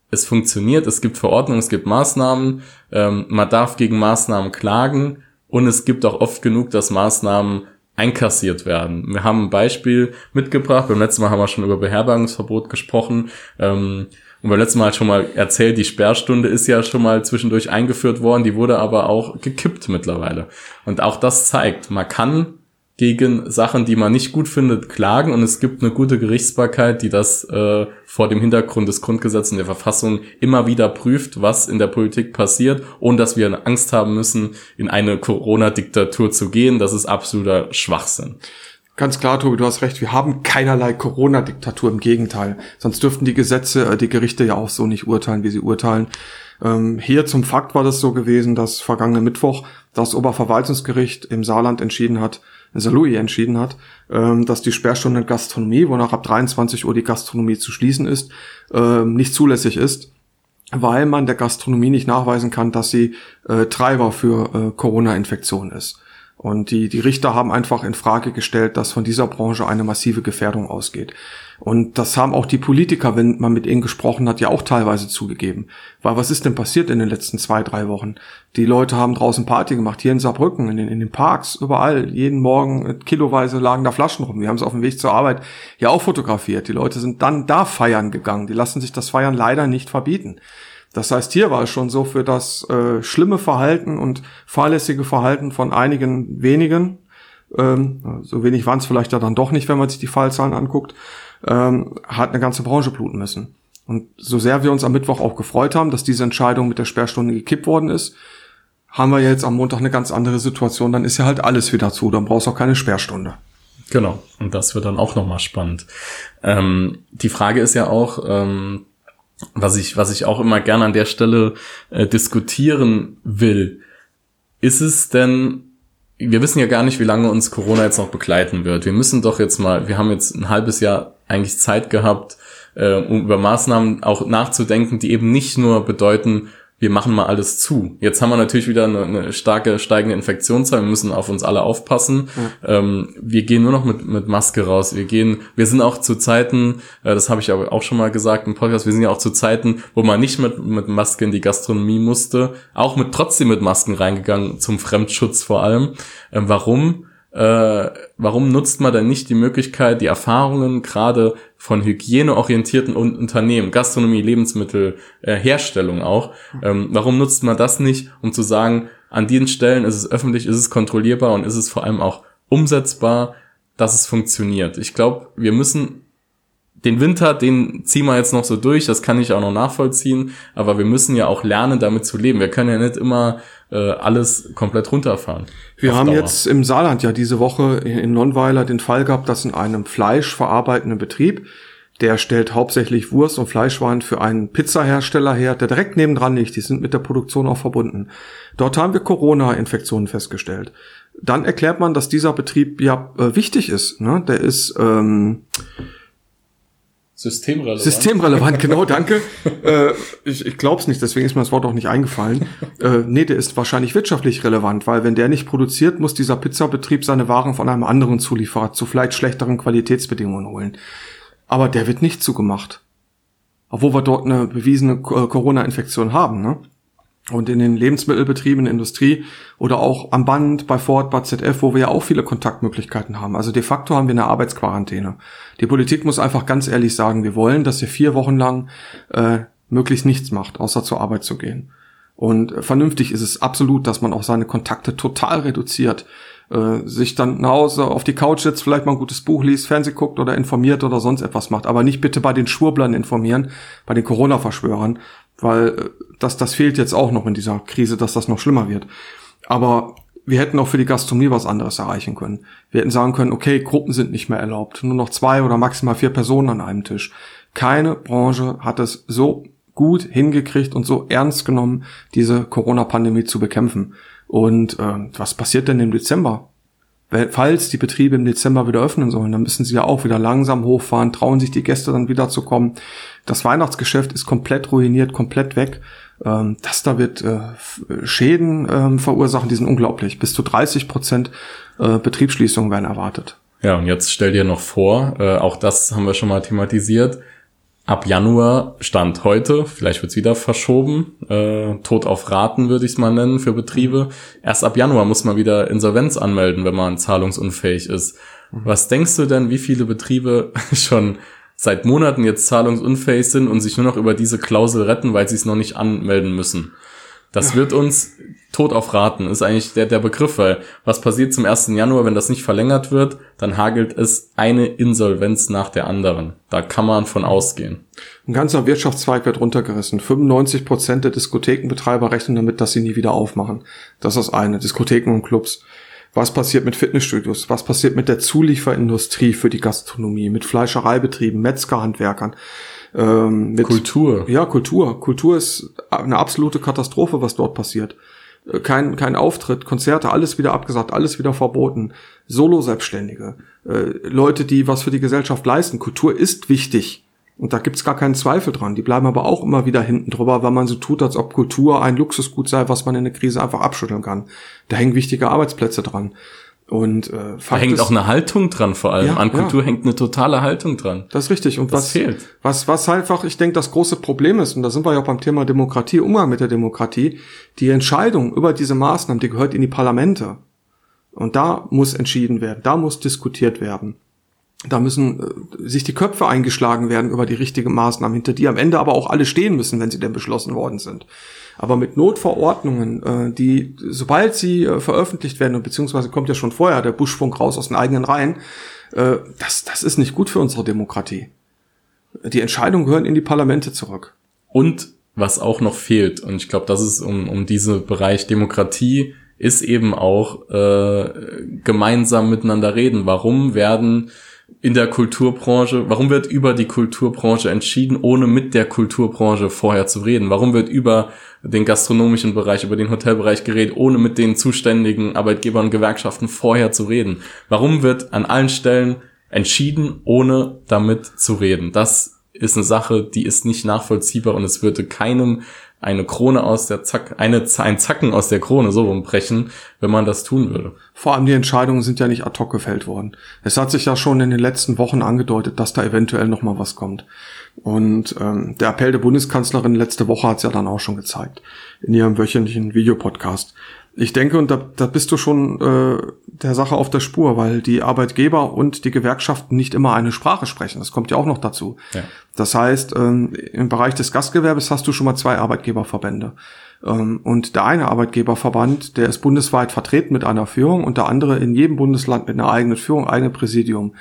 Es funktioniert, es gibt Verordnungen, es gibt Maßnahmen, ähm, man darf gegen Maßnahmen klagen und es gibt auch oft genug, dass Maßnahmen einkassiert werden. Wir haben ein Beispiel mitgebracht, beim letzten Mal haben wir schon über Beherbergungsverbot gesprochen. Ähm, und beim letzten Mal schon mal erzählt, die Sperrstunde ist ja schon mal zwischendurch eingeführt worden, die wurde aber auch gekippt mittlerweile. Und auch das zeigt, man kann gegen Sachen, die man nicht gut findet, klagen und es gibt eine gute Gerichtsbarkeit, die das äh, vor dem Hintergrund des Grundgesetzes und der Verfassung immer wieder prüft, was in der Politik passiert, ohne dass wir Angst haben müssen, in eine Corona-Diktatur zu gehen. Das ist absoluter Schwachsinn. Ganz klar, Tobi, du hast recht. Wir haben keinerlei Corona-Diktatur. Im Gegenteil. Sonst dürften die Gesetze, äh, die Gerichte ja auch so nicht urteilen, wie sie urteilen. Ähm, hier zum Fakt war das so gewesen, dass vergangenen Mittwoch das Oberverwaltungsgericht im Saarland entschieden hat, Saarlouis entschieden hat, ähm, dass die Sperrstunde in Gastronomie, wonach ab 23 Uhr die Gastronomie zu schließen ist, ähm, nicht zulässig ist, weil man der Gastronomie nicht nachweisen kann, dass sie äh, Treiber für äh, Corona-Infektion ist. Und die, die Richter haben einfach in Frage gestellt, dass von dieser Branche eine massive Gefährdung ausgeht. Und das haben auch die Politiker, wenn man mit ihnen gesprochen hat, ja auch teilweise zugegeben. Weil was ist denn passiert in den letzten zwei, drei Wochen? Die Leute haben draußen Party gemacht, hier in Saarbrücken, in den, in den Parks, überall. Jeden Morgen kiloweise lagen da Flaschen rum. Wir haben es auf dem Weg zur Arbeit ja auch fotografiert. Die Leute sind dann da feiern gegangen. Die lassen sich das Feiern leider nicht verbieten. Das heißt, hier war es schon so für das äh, schlimme Verhalten und fahrlässige Verhalten von einigen wenigen, ähm, so wenig waren es vielleicht ja dann doch nicht, wenn man sich die Fallzahlen anguckt, ähm, hat eine ganze Branche bluten müssen. Und so sehr wir uns am Mittwoch auch gefreut haben, dass diese Entscheidung mit der Sperrstunde gekippt worden ist, haben wir jetzt am Montag eine ganz andere Situation. Dann ist ja halt alles wieder zu. Dann brauchst du auch keine Sperrstunde. Genau. Und das wird dann auch nochmal spannend. Ähm, die Frage ist ja auch, ähm, was ich, was ich auch immer gerne an der Stelle äh, diskutieren will, ist es denn, wir wissen ja gar nicht, wie lange uns Corona jetzt noch begleiten wird. Wir müssen doch jetzt mal, wir haben jetzt ein halbes Jahr eigentlich Zeit gehabt, äh, um über Maßnahmen auch nachzudenken, die eben nicht nur bedeuten, wir machen mal alles zu. Jetzt haben wir natürlich wieder eine, eine starke steigende Infektionszahl. Wir müssen auf uns alle aufpassen. Ja. Ähm, wir gehen nur noch mit, mit Maske raus. Wir gehen, wir sind auch zu Zeiten, äh, das habe ich aber auch schon mal gesagt im Podcast, wir sind ja auch zu Zeiten, wo man nicht mit, mit Maske in die Gastronomie musste, auch mit trotzdem mit Masken reingegangen, zum Fremdschutz vor allem. Ähm, warum? Äh, warum nutzt man dann nicht die Möglichkeit, die Erfahrungen gerade von hygieneorientierten Unternehmen, Gastronomie, Lebensmittel, äh, Herstellung auch, ähm, warum nutzt man das nicht, um zu sagen, an diesen Stellen ist es öffentlich, ist es kontrollierbar und ist es vor allem auch umsetzbar, dass es funktioniert. Ich glaube, wir müssen den Winter, den ziehen wir jetzt noch so durch, das kann ich auch noch nachvollziehen, aber wir müssen ja auch lernen, damit zu leben. Wir können ja nicht immer äh, alles komplett runterfahren. Wir haben Dauer. jetzt im Saarland ja diese Woche in Nonnweiler den Fall gehabt, dass in einem fleischverarbeitenden Betrieb, der stellt hauptsächlich Wurst und Fleischwaren für einen Pizzahersteller her, der direkt nebendran liegt, die sind mit der Produktion auch verbunden. Dort haben wir Corona-Infektionen festgestellt. Dann erklärt man, dass dieser Betrieb ja äh, wichtig ist. Ne? Der ist ähm, Systemrelevant. Systemrelevant, genau, danke. äh, ich ich glaube es nicht, deswegen ist mir das Wort auch nicht eingefallen. Äh, nee, der ist wahrscheinlich wirtschaftlich relevant, weil wenn der nicht produziert, muss dieser Pizzabetrieb seine Waren von einem anderen Zulieferer zu vielleicht schlechteren Qualitätsbedingungen holen. Aber der wird nicht zugemacht. Obwohl wir dort eine bewiesene Corona-Infektion haben, ne? Und in den Lebensmittelbetrieben, in der Industrie oder auch am Band bei Ford, bei ZF, wo wir ja auch viele Kontaktmöglichkeiten haben. Also de facto haben wir eine Arbeitsquarantäne. Die Politik muss einfach ganz ehrlich sagen, wir wollen, dass ihr vier Wochen lang äh, möglichst nichts macht, außer zur Arbeit zu gehen. Und vernünftig ist es absolut, dass man auch seine Kontakte total reduziert. Äh, sich dann nach Hause auf die Couch setzt, vielleicht mal ein gutes Buch liest, Fernseh guckt oder informiert oder sonst etwas macht. Aber nicht bitte bei den Schwurblern informieren, bei den Corona-Verschwörern, weil äh, das, das fehlt jetzt auch noch in dieser Krise, dass das noch schlimmer wird. Aber wir hätten auch für die Gastronomie was anderes erreichen können. Wir hätten sagen können, okay, Gruppen sind nicht mehr erlaubt, nur noch zwei oder maximal vier Personen an einem Tisch. Keine Branche hat es so gut hingekriegt und so ernst genommen, diese Corona-Pandemie zu bekämpfen. Und äh, was passiert denn im Dezember? Falls die Betriebe im Dezember wieder öffnen sollen, dann müssen sie ja auch wieder langsam hochfahren, trauen sich die Gäste dann wieder zu kommen. Das Weihnachtsgeschäft ist komplett ruiniert, komplett weg. Ähm, das da wird äh, Schäden ähm, verursachen, die sind unglaublich. Bis zu 30 Prozent äh, Betriebsschließungen werden erwartet. Ja, und jetzt stell dir noch vor, äh, auch das haben wir schon mal thematisiert, ab Januar Stand heute, vielleicht wird's wieder verschoben, äh, Tod auf Raten würde ich es mal nennen für Betriebe. Erst ab Januar muss man wieder Insolvenz anmelden, wenn man zahlungsunfähig ist. Was denkst du denn, wie viele Betriebe schon seit Monaten jetzt zahlungsunfähig sind und sich nur noch über diese Klausel retten, weil sie es noch nicht anmelden müssen? Das wird uns tot auf Raten, ist eigentlich der, der Begriff, weil was passiert zum 1. Januar, wenn das nicht verlängert wird, dann hagelt es eine Insolvenz nach der anderen. Da kann man von ausgehen. Ein ganzer Wirtschaftszweig wird runtergerissen. 95 Prozent der Diskothekenbetreiber rechnen damit, dass sie nie wieder aufmachen. Das ist eine. Diskotheken und Clubs. Was passiert mit Fitnessstudios? Was passiert mit der Zulieferindustrie für die Gastronomie? Mit Fleischereibetrieben, Metzgerhandwerkern? Ähm, mit, Kultur. Ja, Kultur. Kultur ist eine absolute Katastrophe, was dort passiert. Äh, kein, kein Auftritt, Konzerte, alles wieder abgesagt, alles wieder verboten. Solo-Selbstständige, äh, Leute, die was für die Gesellschaft leisten. Kultur ist wichtig. Und da gibt's gar keinen Zweifel dran. Die bleiben aber auch immer wieder hinten drüber, weil man so tut, als ob Kultur ein Luxusgut sei, was man in der Krise einfach abschütteln kann. Da hängen wichtige Arbeitsplätze dran. Und äh, Fakt da hängt ist, auch eine Haltung dran, vor allem. Ja, An Kultur ja. hängt eine totale Haltung dran. Das ist richtig. Und das was fehlt. Was, was einfach, ich denke, das große Problem ist, und da sind wir ja auch beim Thema Demokratie, Umgang mit der Demokratie, die Entscheidung über diese Maßnahmen, die gehört in die Parlamente. Und da muss entschieden werden, da muss diskutiert werden. Da müssen äh, sich die Köpfe eingeschlagen werden über die richtigen Maßnahmen, hinter die am Ende aber auch alle stehen müssen, wenn sie denn beschlossen worden sind. Aber mit Notverordnungen, äh, die, sobald sie äh, veröffentlicht werden, beziehungsweise kommt ja schon vorher der Buschfunk raus aus den eigenen Reihen, äh, das, das ist nicht gut für unsere Demokratie. Die Entscheidungen gehören in die Parlamente zurück. Und was auch noch fehlt, und ich glaube, das ist um, um diesen Bereich Demokratie, ist eben auch äh, gemeinsam miteinander reden. Warum werden in der Kulturbranche, warum wird über die Kulturbranche entschieden, ohne mit der Kulturbranche vorher zu reden? Warum wird über den gastronomischen Bereich, über den Hotelbereich geredet, ohne mit den zuständigen Arbeitgebern und Gewerkschaften vorher zu reden? Warum wird an allen Stellen entschieden, ohne damit zu reden? Das ist eine Sache, die ist nicht nachvollziehbar und es würde keinem eine Krone aus der Zack, eine, ein Zacken aus der Krone so rumbrechen, wenn man das tun würde. Vor allem die Entscheidungen sind ja nicht ad hoc gefällt worden. Es hat sich ja schon in den letzten Wochen angedeutet, dass da eventuell noch mal was kommt. Und ähm, der Appell der Bundeskanzlerin letzte Woche hat es ja dann auch schon gezeigt in ihrem wöchentlichen Videopodcast. Ich denke, und da, da bist du schon äh, der Sache auf der Spur, weil die Arbeitgeber und die Gewerkschaften nicht immer eine Sprache sprechen. Das kommt ja auch noch dazu. Ja. Das heißt, ähm, im Bereich des Gastgewerbes hast du schon mal zwei Arbeitgeberverbände. Ähm, und der eine Arbeitgeberverband, der ist bundesweit vertreten mit einer Führung und der andere in jedem Bundesland mit einer eigenen Führung, eigenem Präsidium.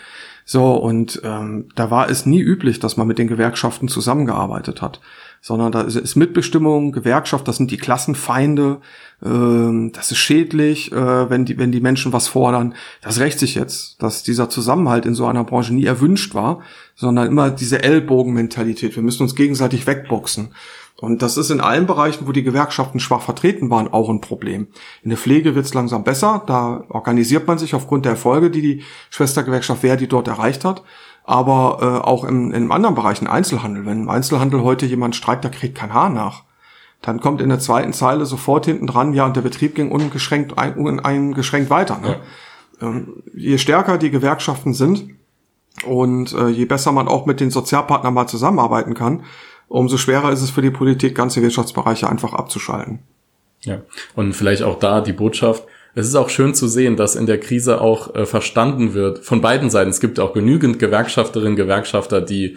So, und ähm, da war es nie üblich, dass man mit den Gewerkschaften zusammengearbeitet hat sondern da ist Mitbestimmung, Gewerkschaft, das sind die Klassenfeinde, äh, das ist schädlich, äh, wenn die wenn die Menschen was fordern. Das rächt sich jetzt, dass dieser Zusammenhalt in so einer Branche nie erwünscht war, sondern immer diese Ellbogenmentalität. Wir müssen uns gegenseitig wegboxen. Und das ist in allen Bereichen, wo die Gewerkschaften schwach vertreten waren, auch ein Problem. In der Pflege wird es langsam besser. Da organisiert man sich aufgrund der Erfolge, die die Schwestergewerkschaft Verdi dort erreicht hat aber äh, auch im, im anderen Bereich, im Einzelhandel. Wenn im Einzelhandel heute jemand streikt, da kriegt kein Haar nach. Dann kommt in der zweiten Zeile sofort hinten dran, ja, und der Betrieb ging ungeschränkt, ein, uneingeschränkt weiter. Ne? Ja. Ähm, je stärker die Gewerkschaften sind und äh, je besser man auch mit den Sozialpartnern mal zusammenarbeiten kann, umso schwerer ist es für die Politik, ganze Wirtschaftsbereiche einfach abzuschalten. Ja, und vielleicht auch da die Botschaft, es ist auch schön zu sehen, dass in der Krise auch äh, verstanden wird von beiden Seiten. Es gibt auch genügend Gewerkschafterinnen, Gewerkschafter, die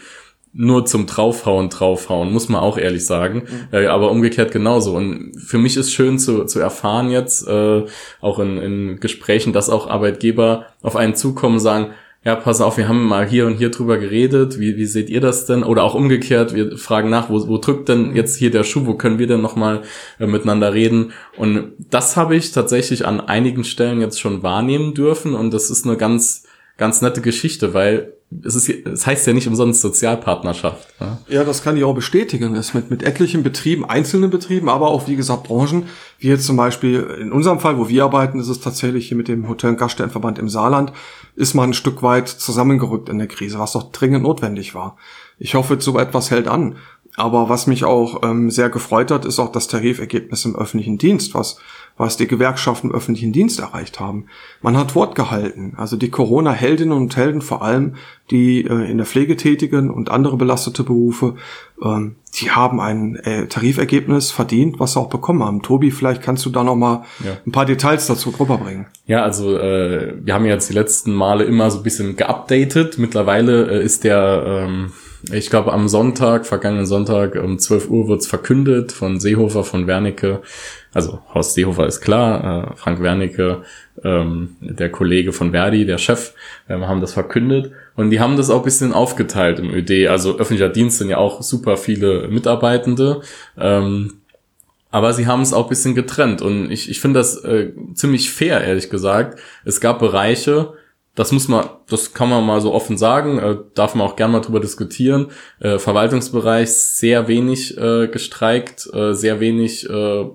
nur zum draufhauen, draufhauen, muss man auch ehrlich sagen. Mhm. Äh, aber umgekehrt genauso. Und für mich ist schön zu, zu erfahren jetzt, äh, auch in, in Gesprächen, dass auch Arbeitgeber auf einen zukommen und sagen, ja, pass auf, wir haben mal hier und hier drüber geredet, wie, wie seht ihr das denn? Oder auch umgekehrt, wir fragen nach, wo, wo drückt denn jetzt hier der Schuh, wo können wir denn nochmal äh, miteinander reden? Und das habe ich tatsächlich an einigen Stellen jetzt schon wahrnehmen dürfen und das ist eine ganz, ganz nette Geschichte, weil es, ist, es heißt ja nicht umsonst Sozialpartnerschaft. Ja, ja das kann ich auch bestätigen. Es mit, mit etlichen Betrieben, einzelnen Betrieben, aber auch, wie gesagt, Branchen, wie jetzt zum Beispiel in unserem Fall, wo wir arbeiten, ist es tatsächlich hier mit dem Hotel- und Gaststättenverband im Saarland, ist man ein Stück weit zusammengerückt in der Krise, was doch dringend notwendig war. Ich hoffe, so etwas hält an. Aber was mich auch ähm, sehr gefreut hat, ist auch das Tarifergebnis im öffentlichen Dienst, was was die Gewerkschaften im öffentlichen Dienst erreicht haben. Man hat Wort gehalten. Also die Corona-Heldinnen und Helden, vor allem die äh, in der Pflege tätigen und andere belastete Berufe, ähm, die haben ein äh, Tarifergebnis verdient, was sie auch bekommen haben. Tobi, vielleicht kannst du da noch mal ja. ein paar Details dazu rüberbringen. Ja, also äh, wir haben jetzt die letzten Male immer so ein bisschen geupdatet. Mittlerweile äh, ist der ähm ich glaube, am Sonntag, vergangenen Sonntag um 12 Uhr wird's verkündet von Seehofer, von Wernicke. Also Horst Seehofer ist klar, äh, Frank Wernicke, ähm, der Kollege von Verdi, der Chef, ähm, haben das verkündet. Und die haben das auch bisschen aufgeteilt im ÖD. Also öffentlicher Dienst sind ja auch super viele Mitarbeitende. Ähm, aber sie haben es auch bisschen getrennt. Und ich, ich finde das äh, ziemlich fair, ehrlich gesagt. Es gab Bereiche, das muss man, das kann man mal so offen sagen, äh, darf man auch gerne mal drüber diskutieren. Äh, Verwaltungsbereich sehr wenig äh, gestreikt, äh, sehr wenig äh,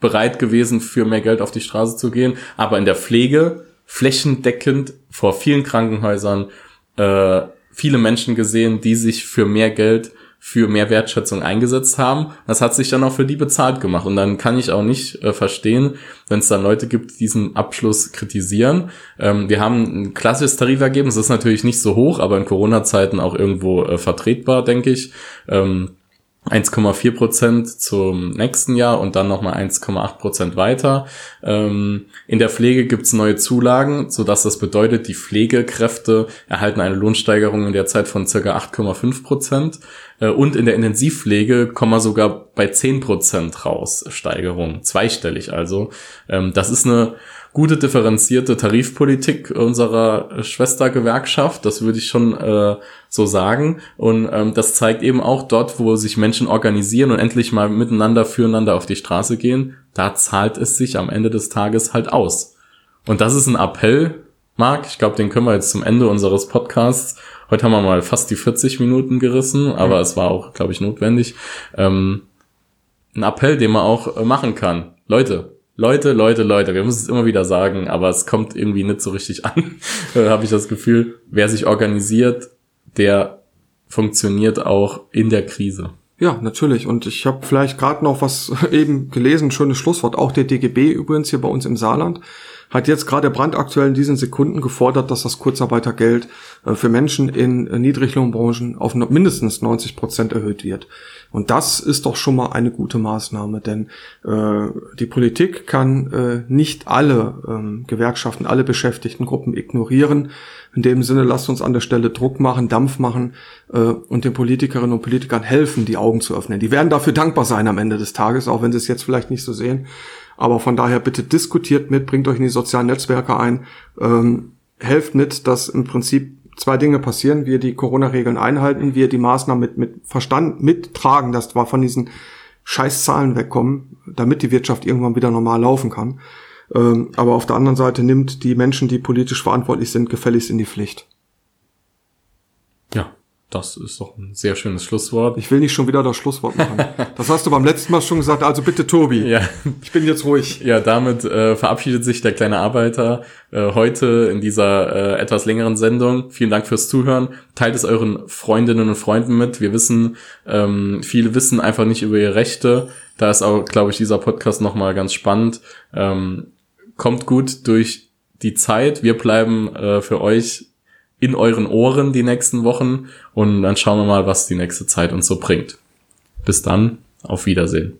bereit gewesen, für mehr Geld auf die Straße zu gehen. Aber in der Pflege flächendeckend vor vielen Krankenhäusern äh, viele Menschen gesehen, die sich für mehr Geld für mehr Wertschätzung eingesetzt haben. Das hat sich dann auch für die bezahlt gemacht. Und dann kann ich auch nicht äh, verstehen, wenn es dann Leute gibt, die diesen Abschluss kritisieren. Ähm, wir haben ein klassisches Tarifergebnis, das ist natürlich nicht so hoch, aber in Corona-Zeiten auch irgendwo äh, vertretbar, denke ich. Ähm, 1,4 Prozent zum nächsten Jahr und dann nochmal 1,8 Prozent weiter. Ähm, in der Pflege gibt's neue Zulagen, so dass das bedeutet, die Pflegekräfte erhalten eine Lohnsteigerung in der Zeit von circa 8,5 Prozent. Äh, und in der Intensivpflege kommen wir sogar bei 10 Prozent raus, Steigerung, zweistellig also. Ähm, das ist eine gute differenzierte Tarifpolitik unserer Schwestergewerkschaft, das würde ich schon äh, so sagen. Und ähm, das zeigt eben auch dort, wo sich Menschen organisieren und endlich mal miteinander füreinander auf die Straße gehen, da zahlt es sich am Ende des Tages halt aus. Und das ist ein Appell, Marc, ich glaube, den können wir jetzt zum Ende unseres Podcasts. Heute haben wir mal fast die 40 Minuten gerissen, aber mhm. es war auch, glaube ich, notwendig. Ähm, ein Appell, den man auch äh, machen kann. Leute, Leute, Leute, Leute, wir müssen es immer wieder sagen, aber es kommt irgendwie nicht so richtig an, habe ich das Gefühl. Wer sich organisiert, der funktioniert auch in der Krise. Ja, natürlich. Und ich habe vielleicht gerade noch was eben gelesen, schönes Schlusswort. Auch der DGB übrigens hier bei uns im Saarland hat jetzt gerade brandaktuell in diesen Sekunden gefordert, dass das Kurzarbeitergeld äh, für Menschen in äh, Niedriglohnbranchen auf mindestens 90 Prozent erhöht wird. Und das ist doch schon mal eine gute Maßnahme, denn äh, die Politik kann äh, nicht alle ähm, Gewerkschaften, alle Beschäftigtengruppen ignorieren. In dem Sinne, lasst uns an der Stelle Druck machen, Dampf machen äh, und den Politikerinnen und Politikern helfen, die Augen zu öffnen. Die werden dafür dankbar sein am Ende des Tages, auch wenn sie es jetzt vielleicht nicht so sehen. Aber von daher bitte diskutiert mit, bringt euch in die sozialen Netzwerke ein, ähm, helft mit, dass im Prinzip zwei Dinge passieren. Wir die Corona-Regeln einhalten, wir die Maßnahmen mit, mit Verstand mittragen, dass wir von diesen Scheißzahlen wegkommen, damit die Wirtschaft irgendwann wieder normal laufen kann. Ähm, aber auf der anderen Seite nimmt die Menschen, die politisch verantwortlich sind, gefälligst in die Pflicht. Ja, das ist doch ein sehr schönes Schlusswort. Ich will nicht schon wieder das Schlusswort machen. Das hast du beim letzten Mal schon gesagt. Also bitte, Tobi. Ja. Ich bin jetzt ruhig. Ja, damit äh, verabschiedet sich der kleine Arbeiter äh, heute in dieser äh, etwas längeren Sendung. Vielen Dank fürs Zuhören. Teilt es euren Freundinnen und Freunden mit. Wir wissen, ähm, viele wissen einfach nicht über ihre Rechte. Da ist auch, glaube ich, dieser Podcast nochmal ganz spannend. Ähm, kommt gut durch die Zeit. Wir bleiben äh, für euch in euren Ohren die nächsten Wochen und dann schauen wir mal, was die nächste Zeit uns so bringt. Bis dann, auf Wiedersehen.